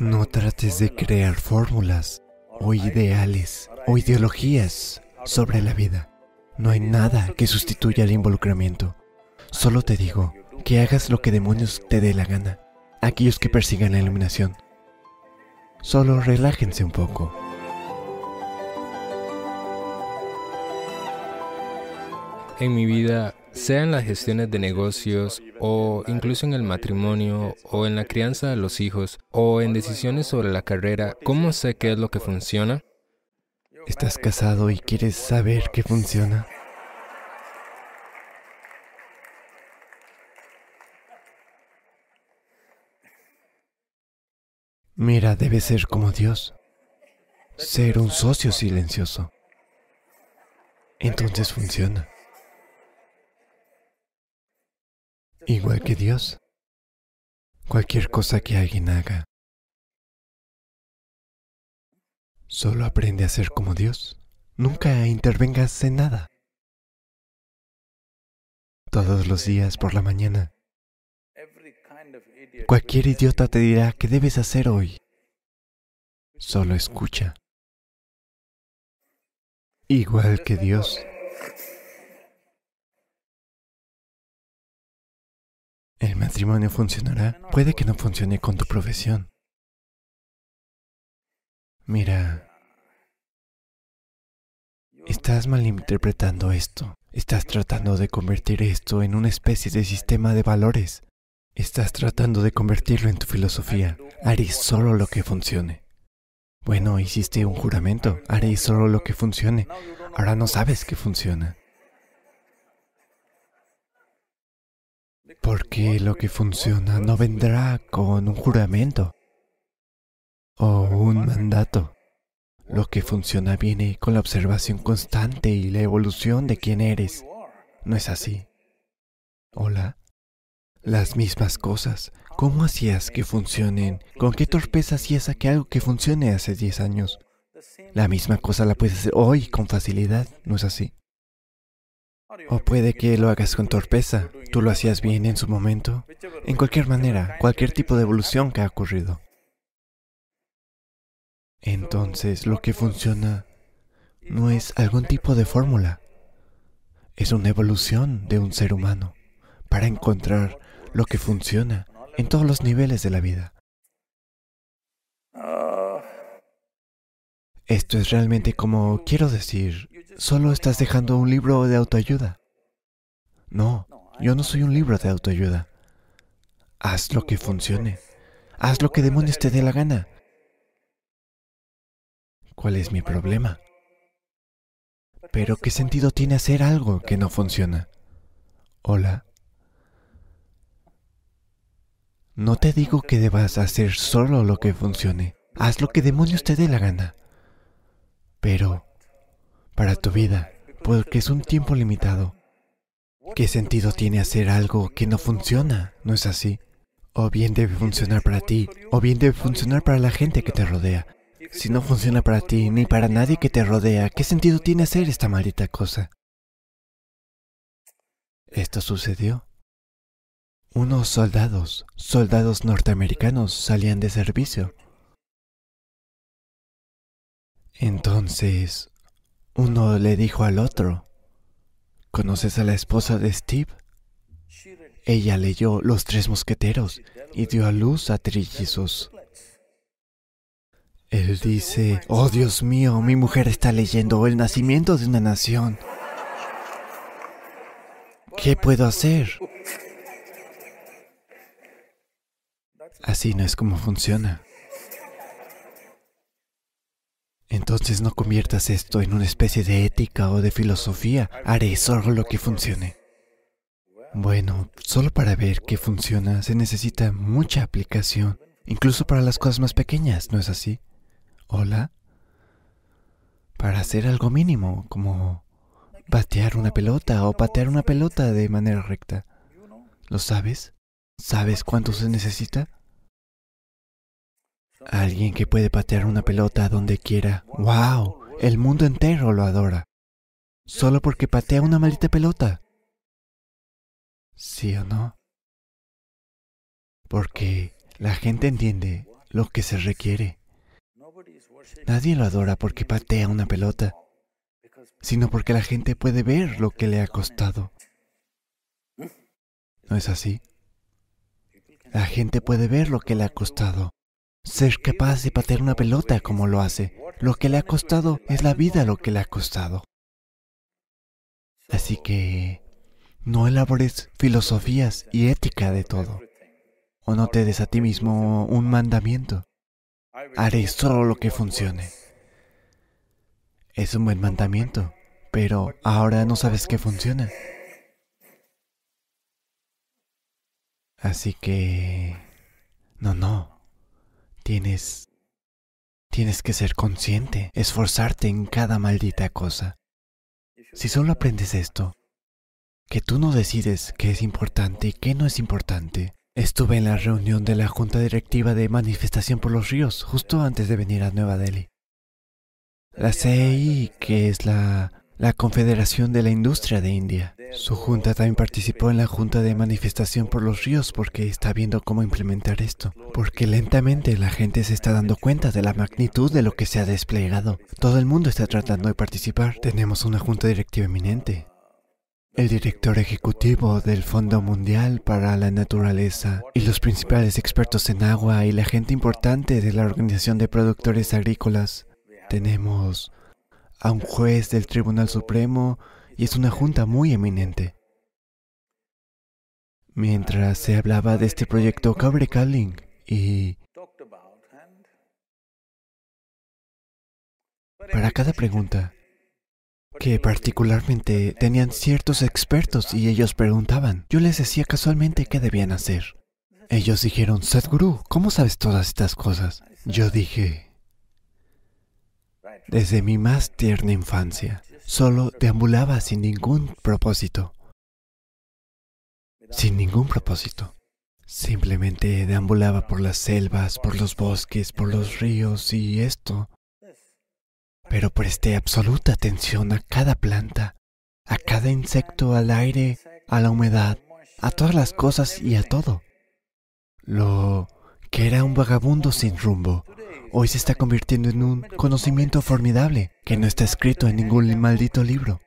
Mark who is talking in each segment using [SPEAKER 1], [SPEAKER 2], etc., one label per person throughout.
[SPEAKER 1] No trates de crear fórmulas o ideales o ideologías sobre la vida. No hay nada que sustituya el involucramiento. Solo te digo que hagas lo que demonios te dé la gana. Aquellos que persigan la iluminación. Solo relájense un poco.
[SPEAKER 2] En mi vida, sea en las gestiones de negocios o incluso en el matrimonio o en la crianza de los hijos o en decisiones sobre la carrera, ¿cómo sé qué es lo que funciona?
[SPEAKER 1] ¿Estás casado y quieres saber qué funciona? Mira, debe ser como Dios. Ser un socio silencioso. Entonces funciona. Igual que Dios. Cualquier cosa que alguien haga. Solo aprende a ser como Dios. Nunca intervengas en nada. Todos los días por la mañana. Cualquier idiota te dirá qué debes hacer hoy. Solo escucha. Igual que Dios. El matrimonio funcionará. Puede que no funcione con tu profesión. Mira, estás malinterpretando esto. Estás tratando de convertir esto en una especie de sistema de valores. Estás tratando de convertirlo en tu filosofía. Haré solo lo que funcione. Bueno, hiciste un juramento. Haré solo lo que funcione. Ahora no sabes que funciona. Porque lo que funciona no vendrá con un juramento o un mandato. Lo que funciona viene con la observación constante y la evolución de quién eres. ¿No es así? Hola. Las mismas cosas. ¿Cómo hacías que funcionen? ¿Con qué torpeza hacías a que algo que funcione hace 10 años? La misma cosa la puedes hacer hoy con facilidad, ¿no es así? O puede que lo hagas con torpeza. Tú lo hacías bien en su momento. En cualquier manera, cualquier tipo de evolución que ha ocurrido. Entonces lo que funciona no es algún tipo de fórmula, es una evolución de un ser humano para encontrar lo que funciona en todos los niveles de la vida. Esto es realmente como, quiero decir, solo estás dejando un libro de autoayuda. No, yo no soy un libro de autoayuda. Haz lo que funcione. Haz lo que demonios te dé la gana. ¿Cuál es mi problema? Pero ¿qué sentido tiene hacer algo que no funciona? Hola. No te digo que debas hacer solo lo que funcione. Haz lo que demonios te dé la gana. Pero, para tu vida, porque es un tiempo limitado, ¿qué sentido tiene hacer algo que no funciona? ¿No es así? O bien debe funcionar para ti, o bien debe funcionar para la gente que te rodea. Si no funciona para ti ni para nadie que te rodea, ¿qué sentido tiene hacer esta maldita cosa? Esto sucedió. Unos soldados, soldados norteamericanos, salían de servicio. Entonces, uno le dijo al otro, ¿conoces a la esposa de Steve? Ella leyó Los Tres Mosqueteros y dio a luz a trillizos. Él dice, oh Dios mío, mi mujer está leyendo el nacimiento de una nación. ¿Qué puedo hacer? Así no es como funciona. Entonces no conviertas esto en una especie de ética o de filosofía. Haré solo lo que funcione. Bueno, solo para ver qué funciona se necesita mucha aplicación, incluso para las cosas más pequeñas, ¿no es así? Hola. Para hacer algo mínimo, como batear una pelota o patear una pelota de manera recta. ¿Lo sabes? ¿Sabes cuánto se necesita? Alguien que puede patear una pelota donde quiera. ¡Wow! El mundo entero lo adora. Solo porque patea una maldita pelota. ¿Sí o no? Porque la gente entiende lo que se requiere. Nadie lo adora porque patea una pelota, sino porque la gente puede ver lo que le ha costado. ¿No es así? La gente puede ver lo que le ha costado. Ser capaz de patear una pelota como lo hace. Lo que le ha costado es la vida lo que le ha costado. Así que no elabores filosofías y ética de todo. O no te des a ti mismo un mandamiento. Haré solo lo que funcione. Es un buen mandamiento, pero ahora no sabes qué funciona. Así que... No, no. Tienes... Tienes que ser consciente, esforzarte en cada maldita cosa. Si solo aprendes esto, que tú no decides qué es importante y qué no es importante. Estuve en la reunión de la Junta Directiva de Manifestación por los Ríos justo antes de venir a Nueva Delhi. La CEI, que es la, la Confederación de la Industria de India. Su junta también participó en la Junta de Manifestación por los Ríos porque está viendo cómo implementar esto. Porque lentamente la gente se está dando cuenta de la magnitud de lo que se ha desplegado. Todo el mundo está tratando de participar. Tenemos una junta directiva eminente. El director ejecutivo del Fondo Mundial para la Naturaleza y los principales expertos en agua y la gente importante de la Organización de Productores Agrícolas. Tenemos a un juez del Tribunal Supremo y es una junta muy eminente. Mientras se hablaba de este proyecto Cobre Calling y para cada pregunta que particularmente tenían ciertos expertos y ellos preguntaban. Yo les decía casualmente qué debían hacer. Ellos dijeron, Sadhguru, ¿cómo sabes todas estas cosas? Yo dije, desde mi más tierna infancia, solo deambulaba sin ningún propósito. Sin ningún propósito. Simplemente deambulaba por las selvas, por los bosques, por los ríos y esto pero presté absoluta atención a cada planta, a cada insecto, al aire, a la humedad, a todas las cosas y a todo. Lo que era un vagabundo sin rumbo, hoy se está convirtiendo en un conocimiento formidable que no está escrito en ningún maldito libro.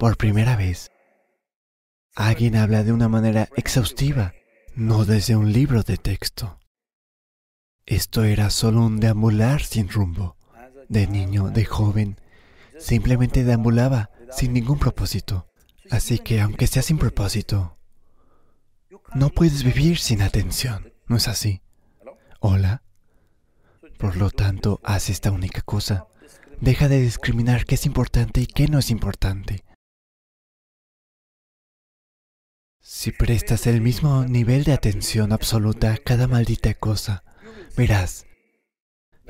[SPEAKER 1] Por primera vez, alguien habla de una manera exhaustiva, no desde un libro de texto. Esto era solo un deambular sin rumbo de niño, de joven, simplemente deambulaba sin ningún propósito. Así que aunque sea sin propósito, no puedes vivir sin atención, ¿no es así? Hola. Por lo tanto, haz esta única cosa. Deja de discriminar qué es importante y qué no es importante. Si prestas el mismo nivel de atención absoluta a cada maldita cosa, verás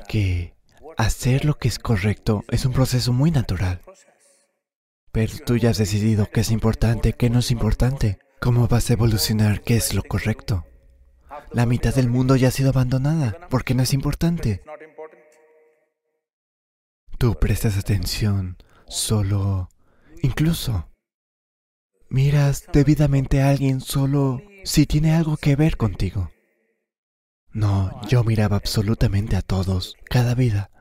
[SPEAKER 1] que Hacer lo que es correcto es un proceso muy natural. Pero tú ya has decidido qué es importante, qué no es importante. ¿Cómo vas a evolucionar qué es lo correcto? La mitad del mundo ya ha sido abandonada porque no es importante. Tú prestas atención solo, incluso, miras debidamente a alguien solo si tiene algo que ver contigo. No, yo miraba absolutamente a todos, cada vida.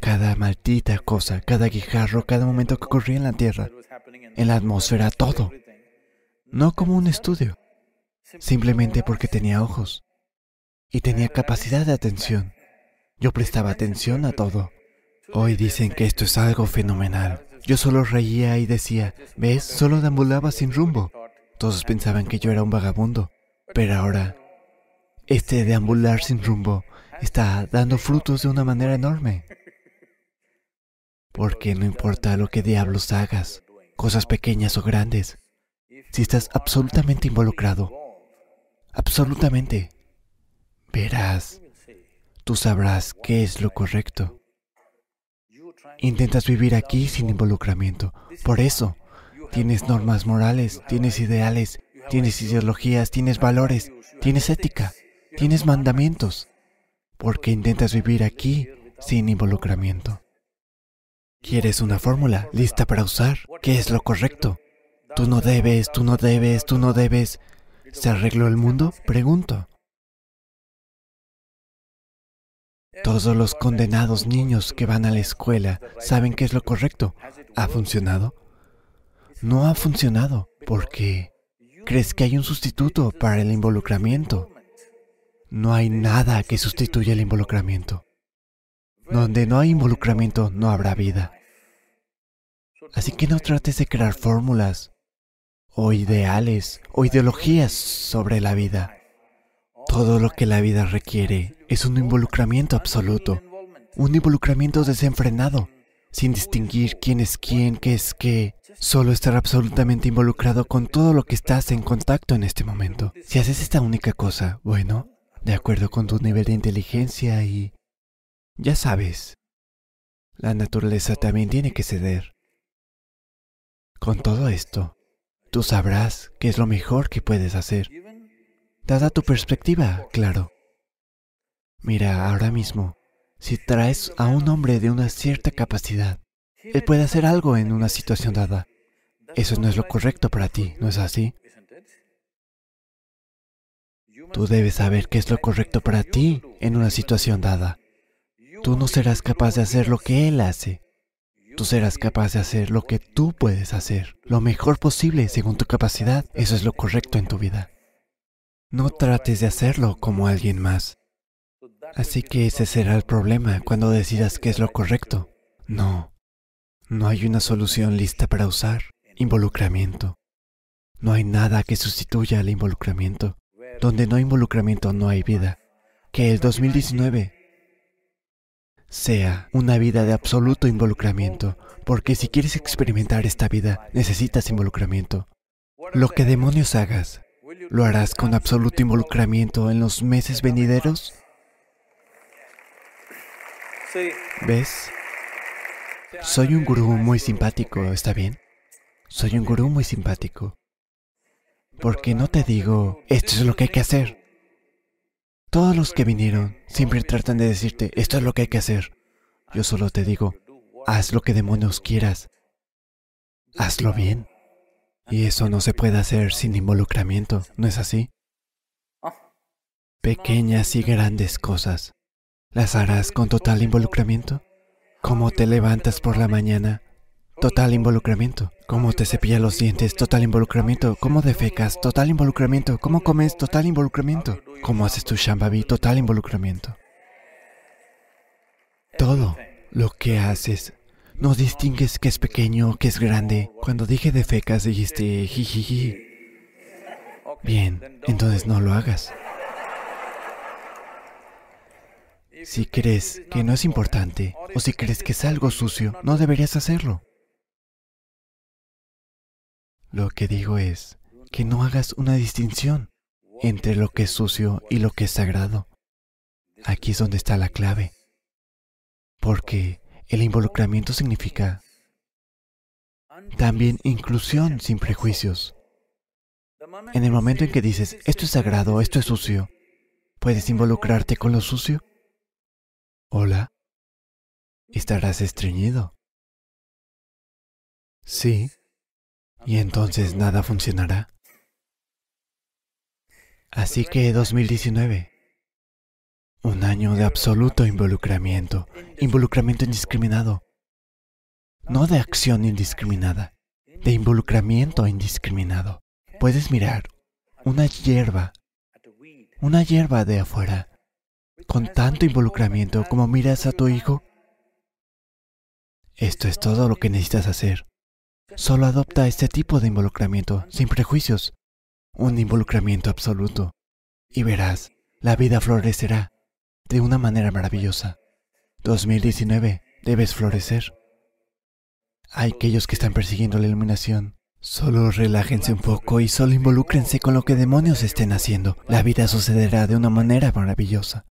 [SPEAKER 1] Cada maldita cosa, cada guijarro, cada momento que ocurría en la Tierra, en la atmósfera, todo. No como un estudio, simplemente porque tenía ojos y tenía capacidad de atención. Yo prestaba atención a todo. Hoy dicen que esto es algo fenomenal. Yo solo reía y decía, ¿ves? Solo deambulaba sin rumbo. Todos pensaban que yo era un vagabundo. Pero ahora, este deambular sin rumbo está dando frutos de una manera enorme. Porque no importa lo que diablos hagas, cosas pequeñas o grandes, si estás absolutamente involucrado, absolutamente, verás, tú sabrás qué es lo correcto. Intentas vivir aquí sin involucramiento. Por eso, tienes normas morales, tienes ideales, tienes ideologías, tienes valores, tienes ética, tienes mandamientos, porque intentas vivir aquí sin involucramiento. ¿Quieres una fórmula lista para usar? ¿Qué es lo correcto? Tú no debes, tú no debes, tú no debes. ¿Se arregló el mundo? Pregunto. Todos los condenados niños que van a la escuela saben que es lo correcto. ¿Ha funcionado? No ha funcionado porque crees que hay un sustituto para el involucramiento. No hay nada que sustituya el involucramiento. Donde no hay involucramiento no habrá vida. Así que no trates de crear fórmulas o ideales o ideologías sobre la vida. Todo lo que la vida requiere es un involucramiento absoluto, un involucramiento desenfrenado, sin distinguir quién es quién, qué es qué, solo estar absolutamente involucrado con todo lo que estás en contacto en este momento. Si haces esta única cosa, bueno, de acuerdo con tu nivel de inteligencia y... Ya sabes, la naturaleza también tiene que ceder. Con todo esto, tú sabrás qué es lo mejor que puedes hacer. Dada tu perspectiva, claro. Mira, ahora mismo, si traes a un hombre de una cierta capacidad, él puede hacer algo en una situación dada. Eso no es lo correcto para ti, ¿no es así? Tú debes saber qué es lo correcto para ti en una situación dada. Tú no serás capaz de hacer lo que Él hace. Tú serás capaz de hacer lo que tú puedes hacer, lo mejor posible según tu capacidad. Eso es lo correcto en tu vida. No trates de hacerlo como alguien más. Así que ese será el problema cuando decidas qué es lo correcto. No, no hay una solución lista para usar. Involucramiento. No hay nada que sustituya al involucramiento. Donde no hay involucramiento no hay vida. Que el 2019 sea una vida de absoluto involucramiento, porque si quieres experimentar esta vida, necesitas involucramiento. Lo que demonios hagas, ¿lo harás con absoluto involucramiento en los meses venideros? ¿Ves? Soy un gurú muy simpático, ¿está bien? Soy un gurú muy simpático. Porque no te digo, esto es lo que hay que hacer. Todos los que vinieron siempre tratan de decirte, esto es lo que hay que hacer. Yo solo te digo, haz lo que demonios quieras. Hazlo bien. Y eso no se puede hacer sin involucramiento, ¿no es así? Pequeñas y grandes cosas. ¿Las harás con total involucramiento? ¿Cómo te levantas por la mañana? Total involucramiento. ¿Cómo te cepillas los dientes? Total involucramiento. ¿Cómo defecas? Total involucramiento. ¿Cómo comes? Total involucramiento. ¿Cómo haces tu shambhavi? Total involucramiento. Todo lo que haces. No distingues que es pequeño o que es grande. Cuando dije defecas dijiste jijiji. Bien, entonces no lo hagas. Si crees que no es importante o si crees que es algo sucio, no deberías hacerlo. Lo que digo es que no hagas una distinción entre lo que es sucio y lo que es sagrado. Aquí es donde está la clave. Porque el involucramiento significa también inclusión sin prejuicios. En el momento en que dices, esto es sagrado, esto es sucio, ¿puedes involucrarte con lo sucio? Hola. Estarás estreñido. Sí. Y entonces nada funcionará. Así que 2019. Un año de absoluto involucramiento. Involucramiento indiscriminado. No de acción indiscriminada. De involucramiento indiscriminado. Puedes mirar una hierba. Una hierba de afuera con tanto involucramiento como miras a tu hijo? Esto es todo lo que necesitas hacer. Solo adopta este tipo de involucramiento, sin prejuicios, un involucramiento absoluto, y verás, la vida florecerá de una manera maravillosa. 2019, debes florecer. Hay aquellos que están persiguiendo la iluminación. Solo relájense un poco y solo involúcrense con lo que demonios estén haciendo. La vida sucederá de una manera maravillosa.